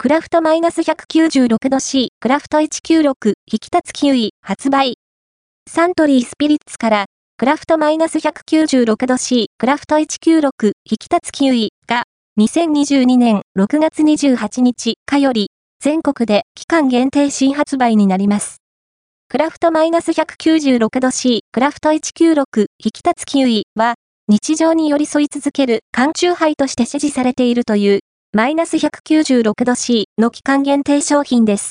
クラフトマイナス196度 C、クラフト196、引き立つキウイ、発売。サントリースピリッツから、クラフトマイナス196度 C、クラフト196、引き立つキウイが、2022年6月28日かより、全国で期間限定新発売になります。クラフトマイナス196度 C、クラフト196、引き立つキウイは、日常に寄り添い続ける缶チューハイとして支持されているという、マイナス196度 C の期間限定商品です。